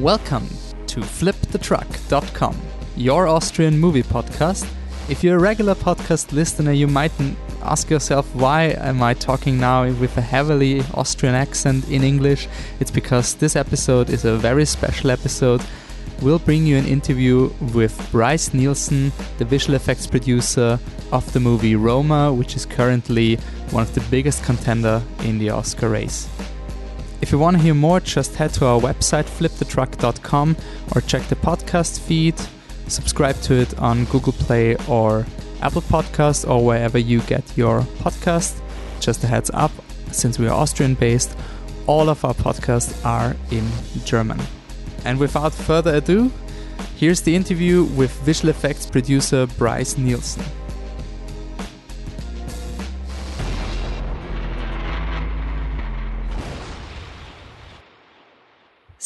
Welcome to flipthetruck.com, your Austrian movie podcast. If you're a regular podcast listener, you might ask yourself why am I talking now with a heavily Austrian accent in English? It's because this episode is a very special episode. We'll bring you an interview with Bryce Nielsen, the visual effects producer of the movie Roma, which is currently one of the biggest contender in the Oscar race. If you want to hear more, just head to our website flipthetruck.com or check the podcast feed. Subscribe to it on Google Play or Apple Podcast or wherever you get your podcast. Just a heads up, since we are Austrian based, all of our podcasts are in German. And without further ado, here's the interview with visual effects producer Bryce Nielsen.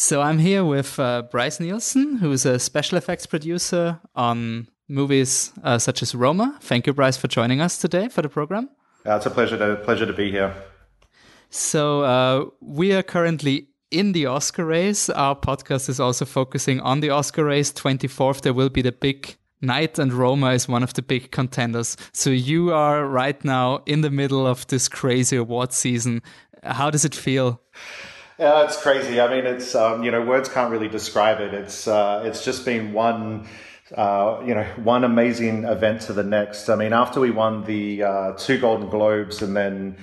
So I'm here with uh, Bryce Nielsen, who's a special effects producer on movies uh, such as Roma. Thank you, Bryce, for joining us today for the program. Uh, it's a pleasure to pleasure to be here. So uh, we are currently in the Oscar race. Our podcast is also focusing on the Oscar race. 24th, there will be the big night, and Roma is one of the big contenders. So you are right now in the middle of this crazy award season. How does it feel? Yeah, it's crazy. I mean, it's um, you know, words can't really describe it. It's uh, it's just been one. Uh, you know, one amazing event to the next. I mean, after we won the uh, two Golden Globes, and then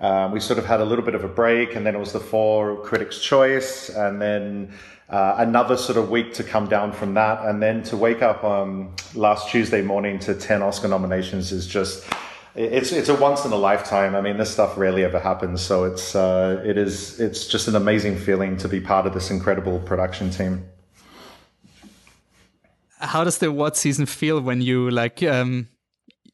um, we sort of had a little bit of a break, and then it was the four Critics' Choice, and then uh, another sort of week to come down from that, and then to wake up um, last Tuesday morning to ten Oscar nominations is just it's it's a once in a lifetime. I mean, this stuff rarely ever happens, so it's uh, it is it's just an amazing feeling to be part of this incredible production team. How does the award season feel when you like um,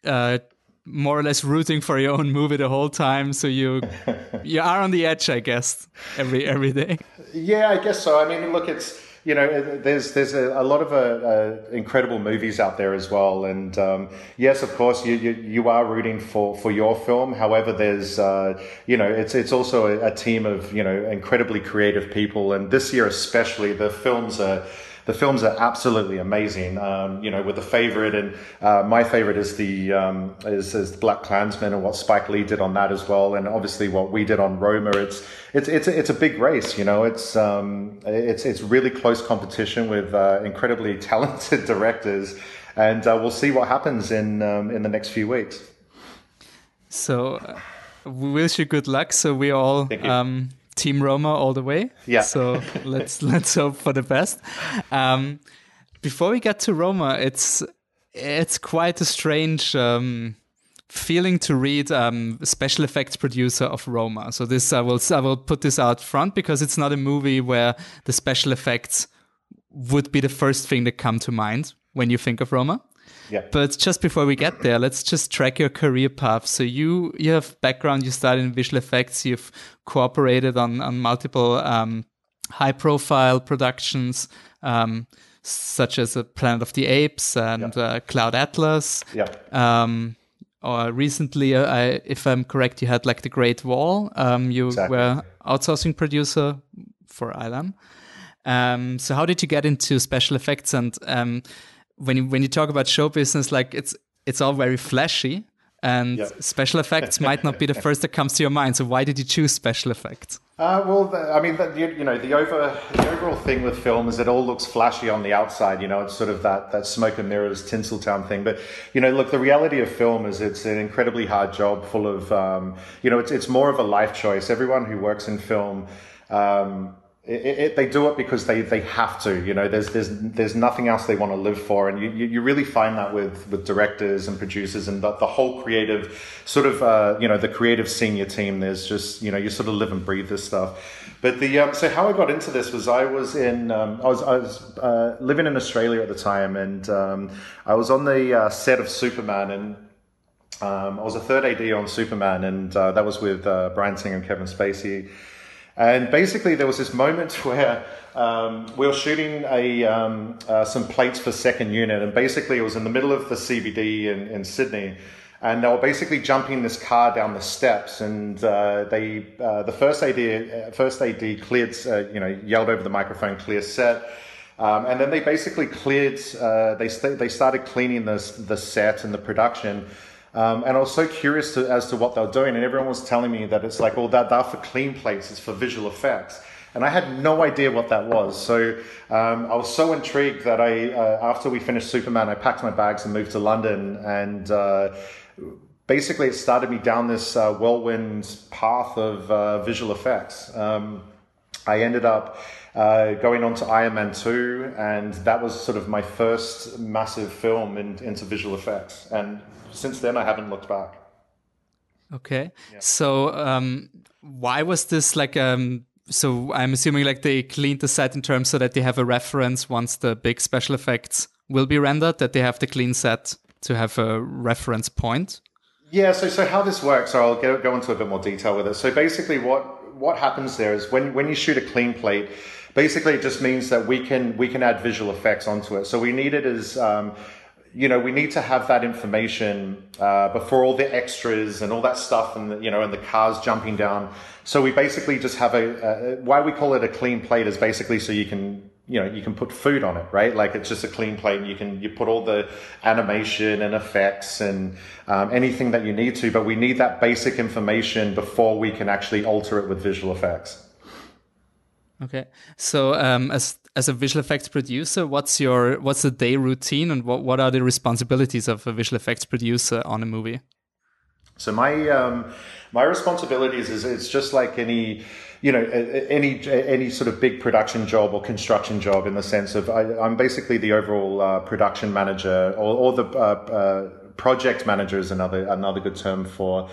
uh, more or less rooting for your own movie the whole time? So you you are on the edge, I guess, every every day. Yeah, I guess so. I mean, look, it's you know, there's there's a, a lot of uh, uh, incredible movies out there as well, and um, yes, of course, you, you, you are rooting for, for your film. However, there's uh, you know, it's it's also a, a, team of you know incredibly creative people, and this year especially, the films are the films are absolutely amazing. Um, you know, with the favorite, and uh, my favorite is the um, is, is BlacKkKlansman and what Spike Lee did on that as well, and obviously what we did on Roma. It's it's it's a, it's a big race. You know, it's um, it's it's really close competition with uh, incredibly talented directors, and uh, we'll see what happens in um, in the next few weeks. So, uh, we wish you good luck. So we all Team Roma all the way. Yeah. So let's let's hope for the best. Um, before we get to Roma, it's it's quite a strange um, feeling to read um, special effects producer of Roma. So this I will I will put this out front because it's not a movie where the special effects would be the first thing that come to mind when you think of Roma. Yeah. But just before we get there, let's just track your career path. So you you have background. You started in visual effects. You've cooperated on on multiple um, high profile productions, um, such as a Planet of the Apes and yeah. uh, Cloud Atlas. Yeah. Um, or recently, uh, I, if I'm correct, you had like the Great Wall. Um, you exactly. were outsourcing producer for ILM. Um, so how did you get into special effects and um, when you when you talk about show business, like it's it's all very flashy, and yep. special effects might not be the first that comes to your mind. So why did you choose special effects? Uh, well, the, I mean, the, you, you, know, the over the overall thing with film is it all looks flashy on the outside. You know, it's sort of that that smoke and mirrors Tinseltown thing. But you know, look, the reality of film is it's an incredibly hard job, full of um, you know, it's it's more of a life choice. Everyone who works in film. Um, it, it, they do it because they, they have to. You know, there's there's there's nothing else they want to live for, and you, you really find that with with directors and producers and the, the whole creative sort of uh, you know the creative senior team. There's just you know you sort of live and breathe this stuff. But the um, so how I got into this was I was in um, I was I was uh, living in Australia at the time, and um, I was on the uh, set of Superman and. Um, I was a third AD on Superman, and uh, that was with uh, Bryan Singer and Kevin Spacey. And basically, there was this moment where um, we were shooting a, um, uh, some plates for second unit, and basically, it was in the middle of the CBD in, in Sydney. and they were basically jumping this car down the steps. And uh, they, uh, the first AD, uh, first AD cleared, uh, you know, yelled over the microphone, "Clear set." Um, and then they basically cleared. Uh, they st- they started cleaning the the set and the production. Um, and I was so curious to, as to what they were doing, and everyone was telling me that it's like, oh, that that for clean plates, it's for visual effects. And I had no idea what that was. So um, I was so intrigued that I, uh, after we finished Superman, I packed my bags and moved to London. And uh, basically, it started me down this uh, whirlwind path of uh, visual effects. Um, I ended up uh, going on to Iron Man 2, and that was sort of my first massive film in, into visual effects. And since then, I haven't looked back. Okay. Yeah. So, um, why was this like um, so I'm assuming like they cleaned the set in terms so that they have a reference once the big special effects will be rendered, that they have the clean set to have a reference point. Yeah, so so how this works, so I'll go, go into a bit more detail with it. So basically, what what happens there is when when you shoot a clean plate, basically it just means that we can we can add visual effects onto it. So we need it as um, you know, we need to have that information uh, before all the extras and all that stuff, and the, you know, and the cars jumping down. So we basically just have a, a, why we call it a clean plate is basically so you can you know you can put food on it, right? Like it's just a clean plate. You can you put all the animation and effects and um, anything that you need to, but we need that basic information before we can actually alter it with visual effects. Okay, so um, as as a visual effects producer, what's your what's the day routine and what what are the responsibilities of a visual effects producer on a movie? So my um, my responsibilities is it's just like any you know any any sort of big production job or construction job in the sense of I, am basically the overall uh, production manager or, or the uh, uh, project manager is another another good term for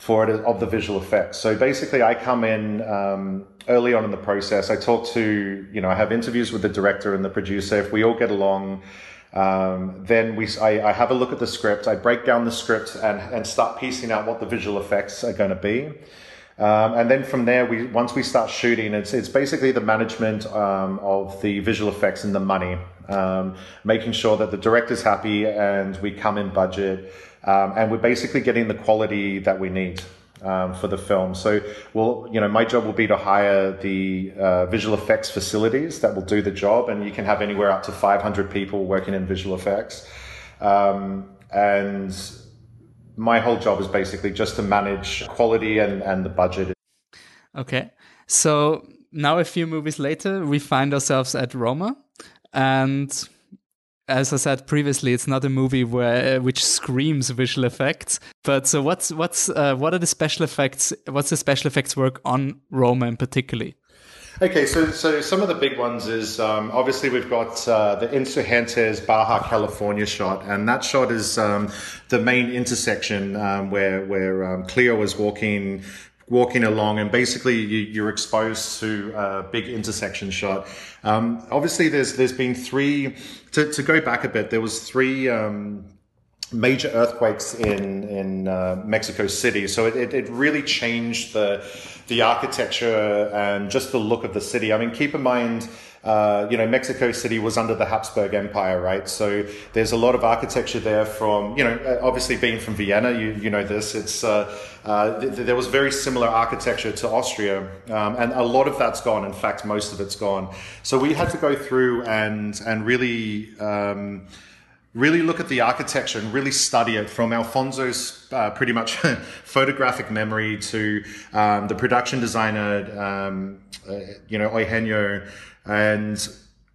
for it of the visual effects. So basically, I come in um, early on in the process. I talk to, you know, I have interviews with the director and the producer. If we all get along, um, then we, I, I, have a look at the script. I break down the script and, and start piecing out what the visual effects are going to be. Um, and then from there, we once we start shooting, it's it's basically the management um, of the visual effects and the money, um, making sure that the director's happy and we come in budget. Um, and we're basically getting the quality that we need um, for the film. So, well, you know, my job will be to hire the uh, visual effects facilities that will do the job, and you can have anywhere up to 500 people working in visual effects. Um, and my whole job is basically just to manage quality and, and the budget. Okay. So now, a few movies later, we find ourselves at Roma. And as I said previously, it's not a movie where uh, which screams visual effects. But so what's what's uh, what are the special effects? What's the special effects work on Roma in particularly? Okay, so so some of the big ones is um, obviously we've got uh, the Insurgentes Baja California shot, and that shot is um, the main intersection um, where where um, Cleo is walking walking along, and basically you, are exposed to a big intersection shot. Um, obviously, there's there's been three. To, to go back a bit, there was three. Um, major earthquakes in in uh, Mexico City. So it, it, it, really changed the the architecture and just the look of the city. I mean, keep in mind uh, you know, Mexico City was under the Habsburg Empire, right? So there's a lot of architecture there from, you know, uh, obviously being from Vienna, you, you know this, it's, uh, uh, th- there was very similar architecture to Austria, um, and a lot of that's gone. In fact, most of it's gone. So we had to go through and, and really, um, really look at the architecture and really study it from Alfonso's uh, pretty much photographic memory to um, the production designer, um, uh, you know, Eugenio, and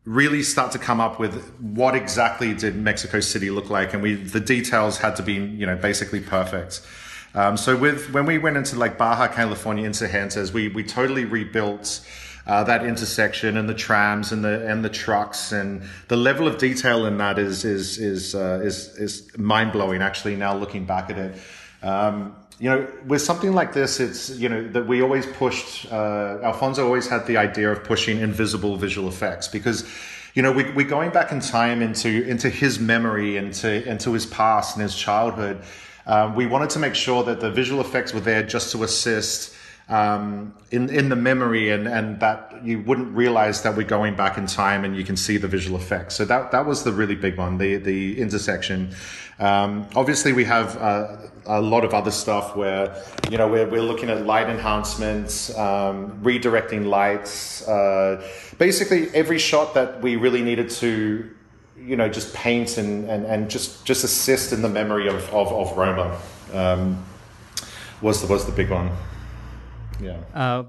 really start to come up with what exactly did Mexico City look like, and we the details had to be you know basically perfect. Um, so with when we went into like Baja California into Insurgentes, we we totally rebuilt. Uh, that intersection and the trams and the and the trucks and the level of detail in that is is is uh, is is mind blowing. Actually, now looking back at it, um, you know, with something like this, it's, you know, that we always pushed, uh, Alfonso always had the idea of pushing invisible visual effects because, you know, we, we're going back in time into, into his memory, into, into his past and his childhood. Um, we wanted to make sure that the visual effects were there just to assist um, in in the memory, and and that you wouldn't realize that we're going back in time, and you can see the visual effects. So that that was the really big one, the the intersection. Um, obviously, we have uh, a lot of other stuff where you know we're we're looking at light enhancements, um, redirecting lights, uh, basically every shot that we really needed to you know just paint and, and, and just just assist in the memory of of, of Roma um, was the was the big one. Yeah. Uh,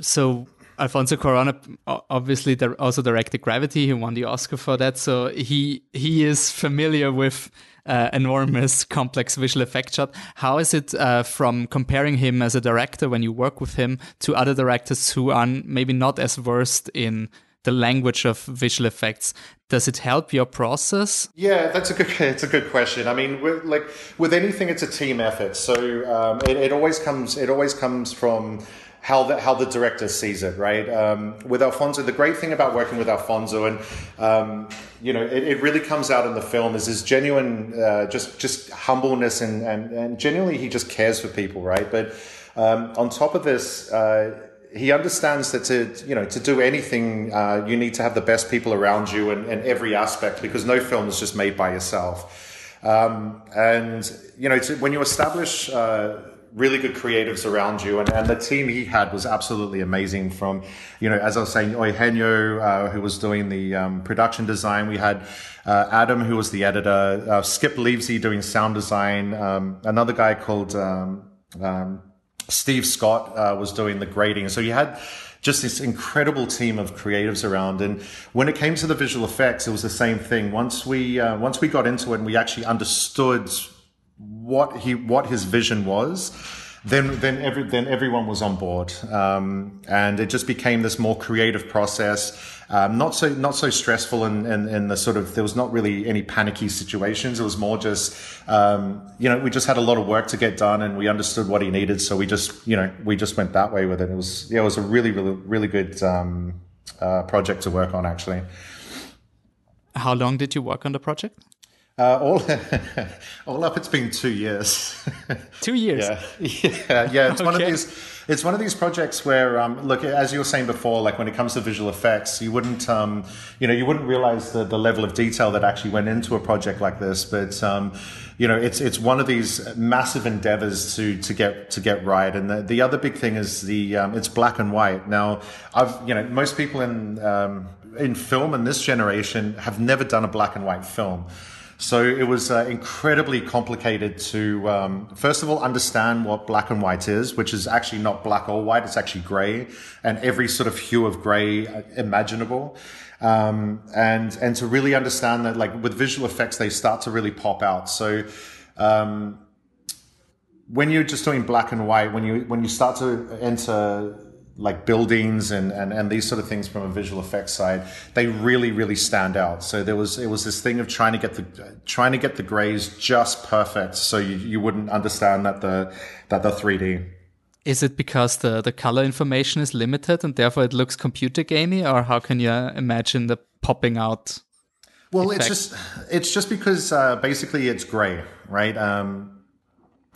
so Alfonso Cuarón obviously also directed Gravity. He won the Oscar for that, so he he is familiar with uh, enormous, complex visual effect shot. How is it uh, from comparing him as a director when you work with him to other directors who are maybe not as versed in the language of visual effects? Does it help your process? Yeah, that's a good. It's a good question. I mean, like with anything, it's a team effort. So um, it, it always comes. It always comes from how the how the director sees it, right? Um, with Alfonso, the great thing about working with Alfonso, and um, you know, it, it, really comes out in the film is his genuine, uh, just just humbleness and, and and genuinely he just cares for people, right? But um, on top of this. Uh, he understands that to you know to do anything uh, you need to have the best people around you in, in every aspect because no film is just made by yourself um, and you know to, when you establish uh, really good creatives around you and, and the team he had was absolutely amazing from you know as i was saying eugenio uh, who was doing the um, production design we had uh, adam who was the editor uh, skip Lievsay doing sound design um, another guy called um, um Steve Scott uh, was doing the grading. So you had just this incredible team of creatives around. And when it came to the visual effects, it was the same thing. Once we uh, once we got into it and we actually understood what he what his vision was then then every then everyone was on board, um, and it just became this more creative process. Um, not so not so stressful and in, in, in, the sort of there was not really any panicky situations. It was more just um, you know we just had a lot of work to get done, and we understood what he needed, so we just you know we just went that way with it. It was yeah, it was a really really really good um, uh, project to work on actually. How long did you work on the project? Uh, all, all up, it's been two years. two years. yeah, yeah, yeah. It's okay. one of these. It's one of these projects where, um, look, as you were saying before, like when it comes to visual effects, you wouldn't, um, you know, you wouldn't realize the, the level of detail that actually went into a project like this. But, um, you know, it's it's one of these massive endeavors to to get to get right. And the, the other big thing is the um, it's black and white. Now, I've you know, most people in um, in film in this generation have never done a black and white film. So it was uh, incredibly complicated to, um, first of all, understand what black and white is, which is actually not black or white, it's actually gray, and every sort of hue of gray uh, imaginable. Um, and, and to really understand that, like with visual effects, they start to really pop out. So, um, when you're just doing black and white, when you, when you start to enter like buildings and, and, and these sort of things from a visual effects side, they really, really stand out. So there was, it was this thing of trying to get the, trying to get the grays just perfect. So you, you wouldn't understand that the, that the 3D. Is it because the, the color information is limited and therefore it looks computer gamey or how can you imagine the popping out? Well, effect? it's just, it's just because, uh, basically it's gray, right? Um,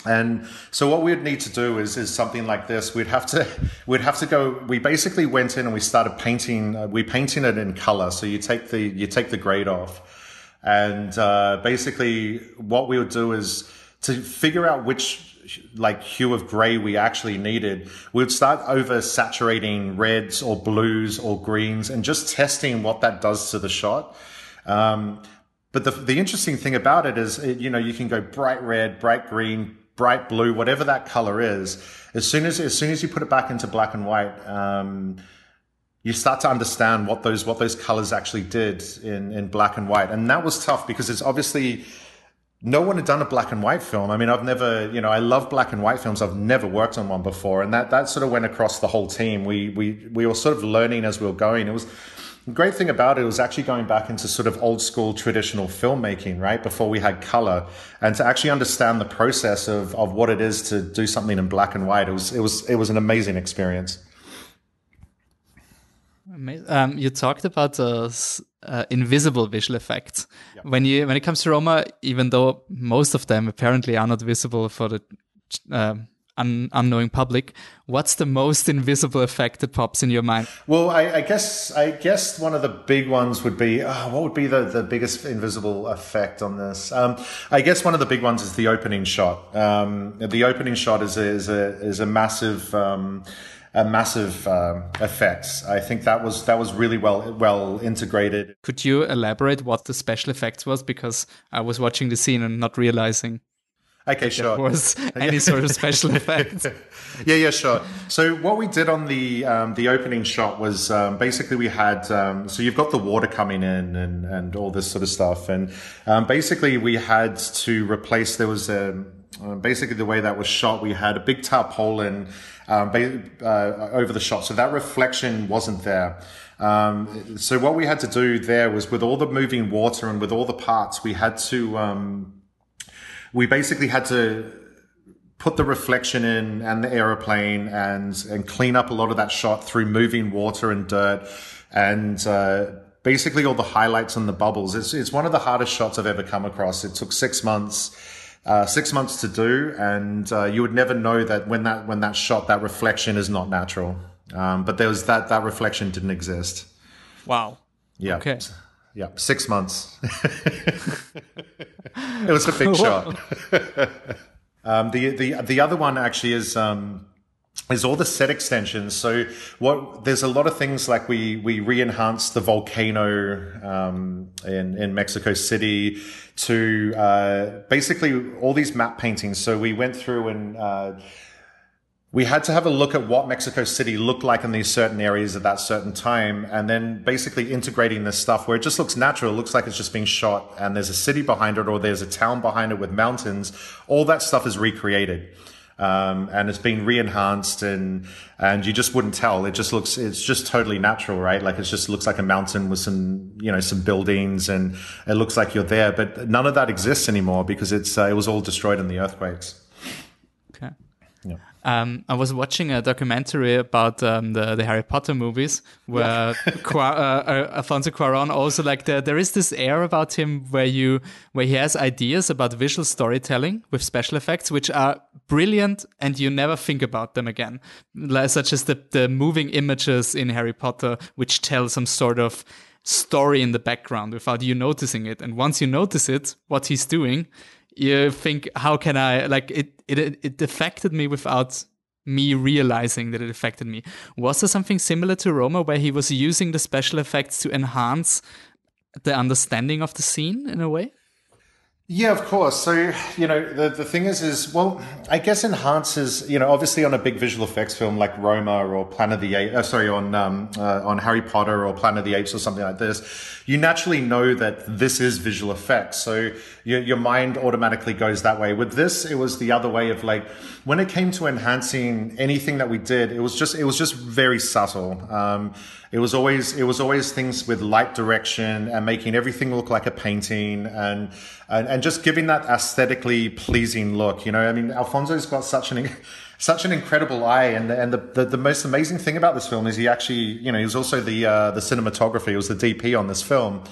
and so what we'd need to do is, is something like this. We'd have to, we'd have to go, we basically went in and we started painting, uh, we painting it in color. So you take the, you take the grade off. And, uh, basically what we would do is to figure out which, like hue of gray we actually needed, we would start over saturating reds or blues or greens and just testing what that does to the shot. Um, but the, the interesting thing about it is, it, you know, you can go bright red, bright green, bright blue, whatever that color is, as soon as as soon as you put it back into black and white, um, you start to understand what those what those colors actually did in in black and white, and that was tough because it's obviously no one had done a black and white film. I mean, I've never, you know, I love black and white films. I've never worked on one before, and that that sort of went across the whole team. We we we were sort of learning as we were going. It was the great thing about it was actually going back into sort of old school traditional filmmaking, right? Before we had color and to actually understand the process of, of what it is to do something in black and white. It was, it was, it was an amazing experience. Um, you talked about those uh, invisible visual effects. Yep. When you when it comes to Roma, even though most of them apparently are not visible for the uh, un- unknowing public, what's the most invisible effect that pops in your mind? Well, I, I guess I guess one of the big ones would be oh, what would be the, the biggest invisible effect on this? Um, I guess one of the big ones is the opening shot. Um, the opening shot is a, is a is a massive. Um, a massive um, effect. I think that was that was really well well integrated. Could you elaborate what the special effects was? Because I was watching the scene and not realizing Okay, sure. was any sort of special effect. yeah, yeah, sure. So what we did on the um, the opening shot was um, basically we had um, so you've got the water coming in and and all this sort of stuff, and um, basically we had to replace. There was a uh, basically the way that was shot. We had a big tarpaulin um, uh, over the shot, so that reflection wasn't there. Um, so what we had to do there was with all the moving water and with all the parts, we had to um, we basically had to put the reflection in and the aeroplane and and clean up a lot of that shot through moving water and dirt and uh, basically all the highlights and the bubbles. It's it's one of the hardest shots I've ever come across. It took six months. Uh, six months to do, and uh, you would never know that when that when that shot, that reflection is not natural. Um, but there was that that reflection didn't exist. Wow. Yeah. Okay. Yeah, six months. it was a big shot. um, the the the other one actually is. Um, is all the set extensions. So what there's a lot of things like we we re-enhanced the volcano um, in in Mexico City to uh, basically all these map paintings. So we went through and uh, we had to have a look at what Mexico City looked like in these certain areas at that certain time, and then basically integrating this stuff where it just looks natural. It looks like it's just being shot, and there's a city behind it, or there's a town behind it with mountains. All that stuff is recreated. Um, and it's been re-enhanced and and you just wouldn't tell it just looks it's just totally natural right like it just looks like a mountain with some you know some buildings and it looks like you're there but none of that exists anymore because it's uh, it was all destroyed in the earthquakes. Um, I was watching a documentary about um, the the Harry Potter movies, where yeah. Qua, uh, uh, Alfonso Cuarón also like the, there is this air about him where you where he has ideas about visual storytelling with special effects, which are brilliant, and you never think about them again, like, such as the the moving images in Harry Potter, which tell some sort of story in the background without you noticing it. And once you notice it, what he's doing, you think how can i like it it it affected me without me realizing that it affected me. Was there something similar to roma where he was using the special effects to enhance the understanding of the scene in a way yeah, of course. So, you know, the, the thing is, is, well, I guess enhances, you know, obviously on a big visual effects film like Roma or Planet of the Apes, uh, sorry, on, um, uh, on Harry Potter or Planet of the Apes or something like this, you naturally know that this is visual effects. So your, your mind automatically goes that way. With this, it was the other way of like, when it came to enhancing anything that we did, it was just, it was just very subtle. Um, it was always it was always things with light direction and making everything look like a painting and and, and just giving that aesthetically pleasing look. You know, I mean, Alfonso's got such an such an incredible eye, and and the, the, the most amazing thing about this film is he actually you know he was also the uh, the cinematography, he was the DP on this film.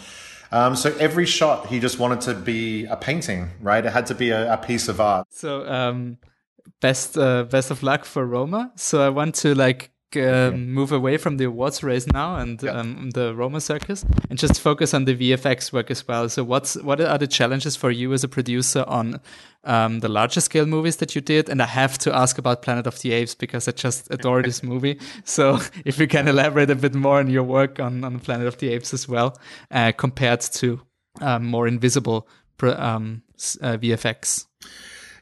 Um, so every shot he just wanted to be a painting, right? It had to be a, a piece of art. So um, best uh, best of luck for Roma. So I want to like um, move away from the awards race now and yeah. um, the Roma circus and just focus on the VFX work as well. So, what's what are the challenges for you as a producer on um, the larger scale movies that you did? And I have to ask about Planet of the Apes because I just adore this movie. So, if you can elaborate a bit more on your work on, on Planet of the Apes as well, uh, compared to um, more invisible um, uh, VFX.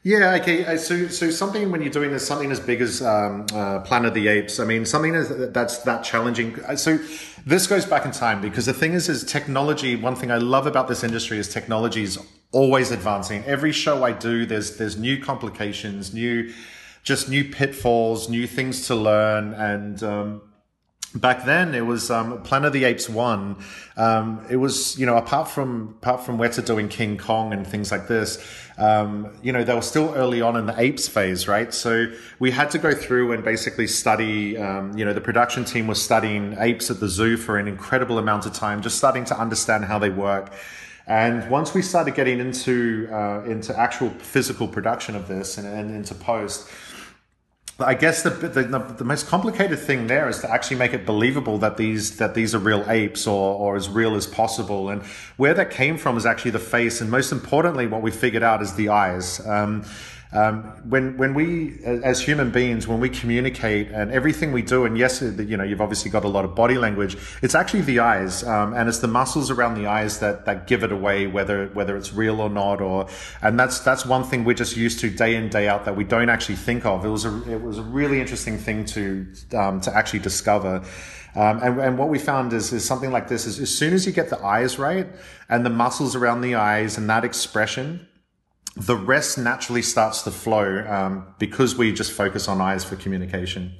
Yeah, okay. So, so something when you're doing this, something as big as um, uh, Planet of the Apes. I mean, something that's that challenging. Uh, so, this goes back in time because the thing is, is technology. One thing I love about this industry is technology is always advancing. Every show I do, there's there's new complications, new, just new pitfalls, new things to learn, and um, back then it was um, Planet of the Apes one. Um, it was you know apart from apart from Weta doing King Kong and things like this, um, you know they were still early on in the apes phase, right? So we had to go through and basically study. Um, you know the production team was studying apes at the zoo for an incredible amount of time, just starting to understand how they work. And once we started getting into uh, into actual physical production of this and, and into post I guess the, the, the most complicated thing there is to actually make it believable that these that these are real apes or or as real as possible. And where that came from is actually the face, and most importantly, what we figured out is the eyes. Um, um, when when we as human beings when we communicate and everything we do and yes you know you've obviously got a lot of body language it's actually the eyes um, and it's the muscles around the eyes that that give it away whether whether it's real or not or and that's that's one thing we're just used to day in day out that we don't actually think of. It was a it was a really interesting thing to um, to actually discover. Um, and, and, what we found is, is something like this is as soon as you get the eyes right and the muscles around the eyes and that expression the rest naturally starts to flow um, because we just focus on eyes for communication.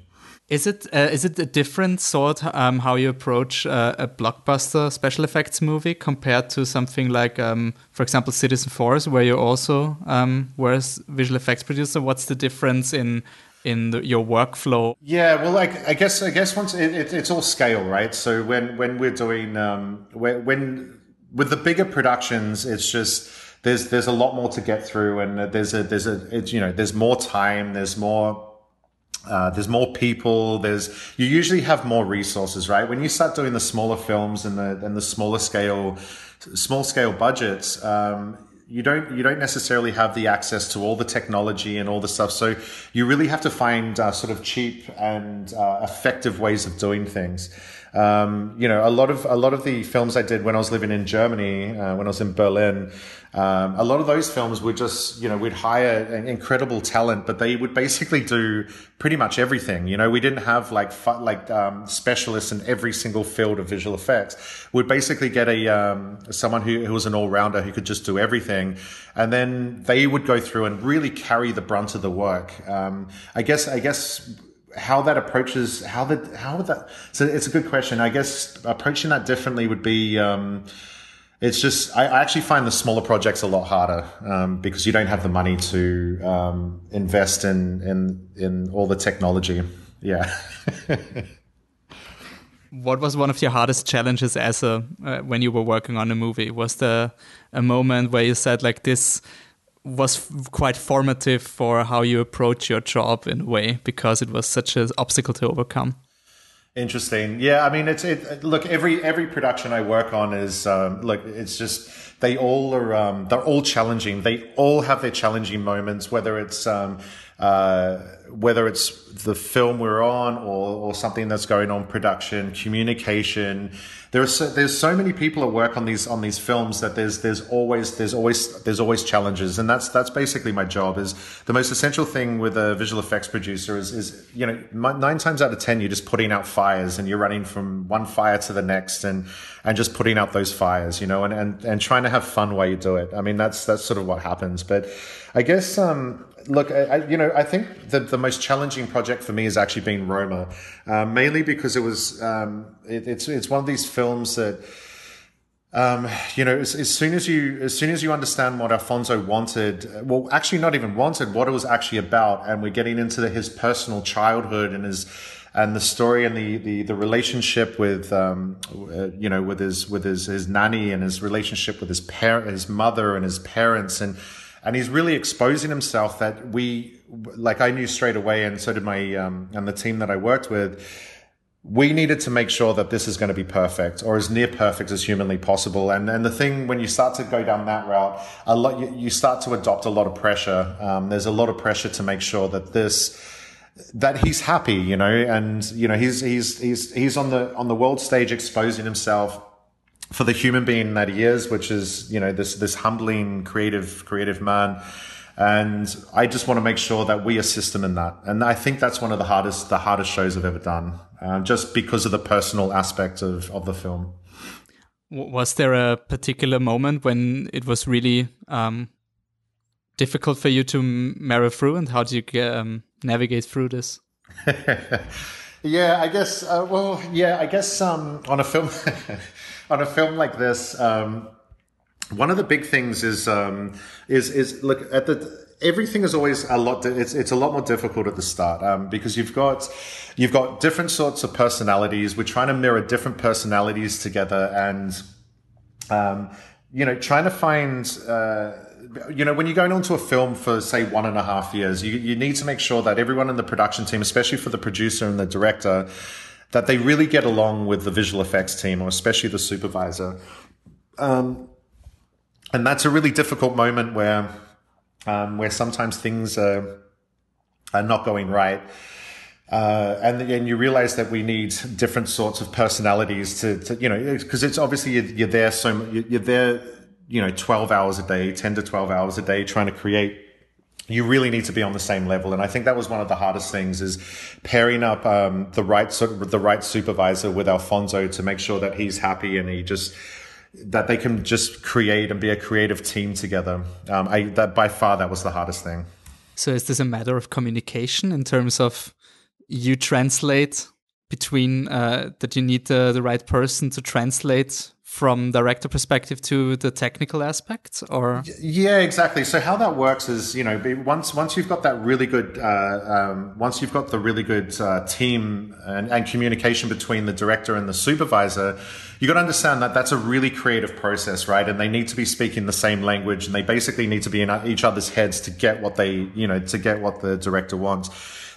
Is it uh, is it a different sort um, how you approach uh, a blockbuster special effects movie compared to something like, um, for example, Citizen Force, where you also um, were a visual effects producer? What's the difference in in the, your workflow? Yeah, well, I, I guess I guess once it, it, it's all scale, right? So when when we're doing um, when, when with the bigger productions, it's just there's there's a lot more to get through, and there's a there's a it's, you know there's more time, there's more. Uh, there's more people. There's you usually have more resources, right? When you start doing the smaller films and the and the smaller scale, small scale budgets, um, you don't you don't necessarily have the access to all the technology and all the stuff. So you really have to find uh, sort of cheap and uh, effective ways of doing things. Um, you know, a lot of a lot of the films I did when I was living in Germany, uh, when I was in Berlin, um, a lot of those films were just, you know, we'd hire an incredible talent, but they would basically do pretty much everything. You know, we didn't have like like um, specialists in every single field of visual effects. We'd basically get a um, someone who, who was an all rounder who could just do everything, and then they would go through and really carry the brunt of the work. Um, I guess I guess how that approaches how that how would that so it's a good question i guess approaching that differently would be um, it's just I, I, actually find the smaller projects a lot harder um, because you don't have the money to um, invest in in in all the technology. Yeah. what was one of your hardest challenges as a uh, when you were working on a movie? Was there a moment where you said like this? Was quite formative for how you approach your job in a way because it was such an obstacle to overcome. Interesting. Yeah, I mean, it's it. Look, every every production I work on is um, look. It's just they all are. Um, they're all challenging. They all have their challenging moments. Whether it's um, uh, whether it's the film we're on or, or something that's going on production, communication. There's so, there's so many people that work on these on these films that there's there's always there's always there's always challenges, and that's that's basically my job. Is the most essential thing with a visual effects producer is is you know nine times out of ten you're just putting out fires and you're running from one fire to the next and and just putting out those fires, you know, and and and trying to have fun while you do it. I mean that's that's sort of what happens, but I guess um, look, I, you know, I think the, the most challenging project for me has actually been Roma, uh, mainly because it was um, it, it's it's one of these films that. Um, you know, as, as, soon as you as soon as you understand what Alfonso wanted, well, actually not even wanted, what it was actually about, and we're getting into the, his personal childhood and his and the story and the the, the relationship with um, uh, you know with his with his his nanny and his relationship with his parent, his mother and his parents and and he's really exposing himself that we like i knew straight away and so did my um, and the team that i worked with we needed to make sure that this is going to be perfect or as near perfect as humanly possible. And and the thing when you start to go down that route a lot you, you start to adopt a lot of pressure. Um, there's a lot of pressure to make sure that this that he's happy you know? And you know he's he's he's he's on the on the world stage exposing himself for the human being that he is, which is you know this this humbling, creative, creative man. And I just want to make sure that we assist him in that. And I think that's one of the hardest the hardest shows I've ever done, um, just because of the personal aspect of of the film. Was there a particular moment when it was really um, difficult for you to marry through, and how did you um, navigate through this? yeah, I guess. Uh, well, yeah, I guess um, on a film. on a film like this, um, one of the big things is um, is is look at the everything is always a lot. It's it's a lot more difficult at the start um, because you've got you've got different sorts of personalities. We're trying to mirror different personalities together, and um, you know, trying to find. Uh, you know, when you're going onto a film for say one and a half years, you, you need to make sure that everyone in the production team, especially for the producer and the director, that they really get along with the visual effects team, or especially the supervisor. Um, and that's a really difficult moment where, um, where sometimes things are, are not going right. Uh, and and you realize that we need different sorts of personalities to, to you know because it's obviously you're, you're, there so you're there you know 12 hours a day 10 to 12 hours a day trying to create you really need to be on the same level. And i think that was one of the hardest things is pairing up um, the right the right supervisor with alfonso to make sure that he's happy and he just that they can just create and be a creative team together. Um, I, that by far that was the hardest thing. So is this a matter of communication in terms of you translate between uh, that you need the, the right person to translate from director perspective to the technical aspects or? Yeah exactly. So how that works is you know once once you've got that really good uh, um, once you've got the really good uh, team and, and, communication between the director and the supervisor you got to understand that that's a really creative process right? And they need to be speaking the same language and they basically need to be in each other's heads to get what they you know to get what the director wants.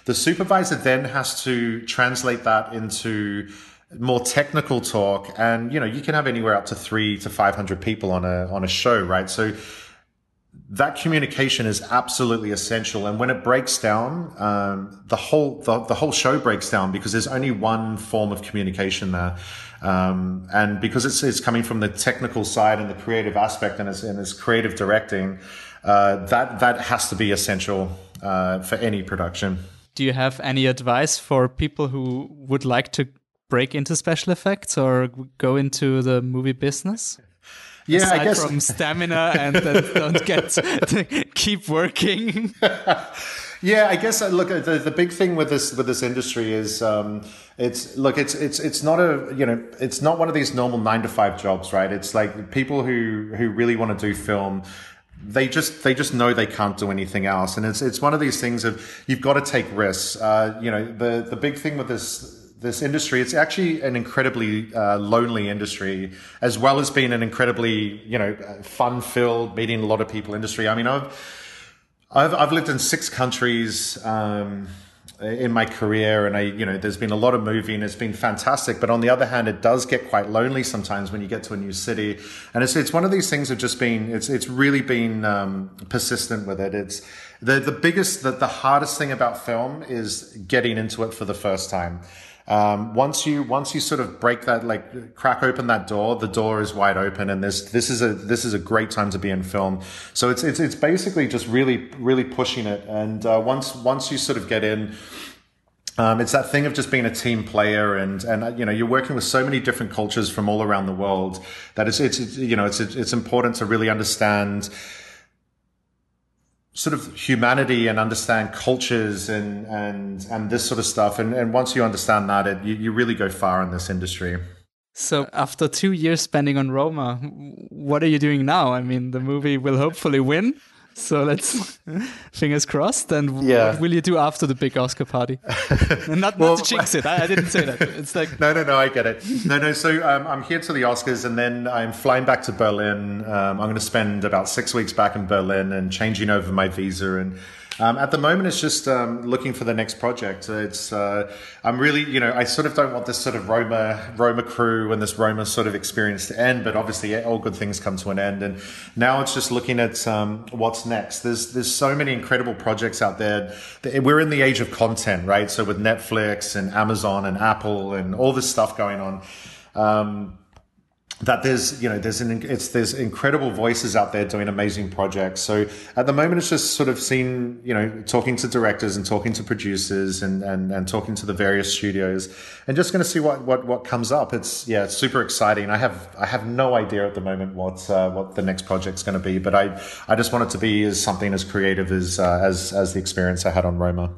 The supervisor then has to translate that into more technical talk and you know you can have anywhere up to 3 to 500 people on a on a show right? So that communication is absolutely essential and when it breaks down um, the whole the, the, whole show breaks down because there's only one form of communication there. Um, and because it's, it's coming from the technical side and the creative aspect and it's, and it's creative directing uh, that that has to be essential uh, for any production. Do you have any advice for people who would like to break into special effects or go into the movie business? Yeah, Aside I guess from stamina and don't get to keep working. yeah, I guess uh, look the, the big thing with this with this industry is um, it's look it's it's it's not a you know it's not one of these normal nine to five jobs, right? It's like people who who really want to do film they just they just know they can't do anything else, and it's it's one of these things of you've got to take risks. Uh, you know, the the big thing with this this industry, it's actually an incredibly uh, lonely industry, as well as being an incredibly you know fun filled, meeting a lot of people industry. I mean, I've I've, I've lived in six countries. Um, in my career and I, you know, there's been a lot of moving. It's been fantastic. But on the other hand, it does get quite lonely sometimes when you get to a new city. And it's, it's one of these things of just being, it's, it's really been, um, persistent with it. It's the, the biggest, the, the hardest thing about film is getting into it for the first time. Um, once you once you sort of break that like crack open that door, the door is wide open, and this this is a this is a great time to be in film. So it's it's it's basically just really really pushing it, and uh, once once you sort of get in. Um, it's that thing of just being a team player, and and uh, you know you're working with so many different cultures from all around the world that it's it's, it's you know it's it's important to really understand sort of humanity and understand cultures and and and this sort of stuff. And and once you understand that it you, you really go far in this industry. So after two years spending on roma what are you doing now? I mean the movie will hopefully win so let's fingers crossed. And yeah. what will you do after the big Oscar party? not, well, not to jinx it. I, I, didn't say that. It's like no, no, no. I get it. No, no. So um, I'm here to the Oscars, and then I'm flying back to Berlin. Um, I'm going to spend about six weeks back in Berlin and changing over my visa and um, at the moment, it's just um, looking for the next project. It's uh, I'm really, you know, I sort of don't want this sort of Roma Roma crew and this Roma sort of experience to end. But obviously, all good things come to an end, and now it's just looking at um, what's next. There's there's so many incredible projects out there. We're in the age of content, right? So with Netflix and Amazon and Apple and all this stuff going on. That there's you know there's an it's there's incredible voices out there doing amazing projects. So at the moment it's just sort of seen you know talking to directors and talking to producers and and, and talking to the various studios and just going to see what what what comes up. It's yeah it's super exciting. I have i have no idea at the moment what uh, what the next project's going to be but i i just want it to be as something as creative as uh, as as the experience i had on roma.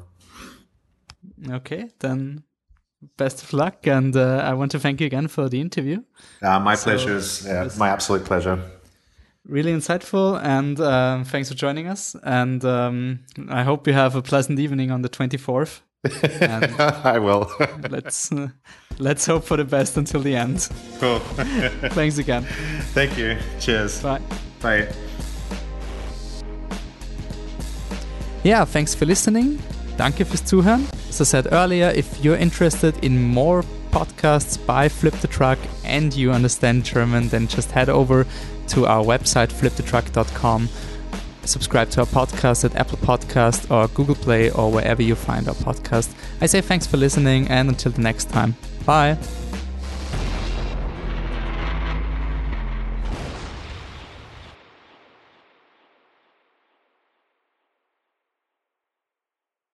Okay then best of luck. And uh, I want to thank you again for the interview. Uh, my so, pleasure. Yeah, my absolute pleasure. Really insightful. And uh, thanks for joining us. And um, I hope you have a pleasant evening on the 24th. I will. let's uh, let's hope for the best until the end. Cool. Thanks again. Thank you. Cheers. Bye. Bye. Yeah, thanks for listening. Danke fürs Zuhören. As I said earlier, if you're interested in more podcasts by Flip the Truck and you understand German, then just head over to our website, flipthetruck.com. Subscribe to our podcast at Apple Podcast or Google Play or wherever you find our podcast. I say thanks for listening and until the next time. Bye.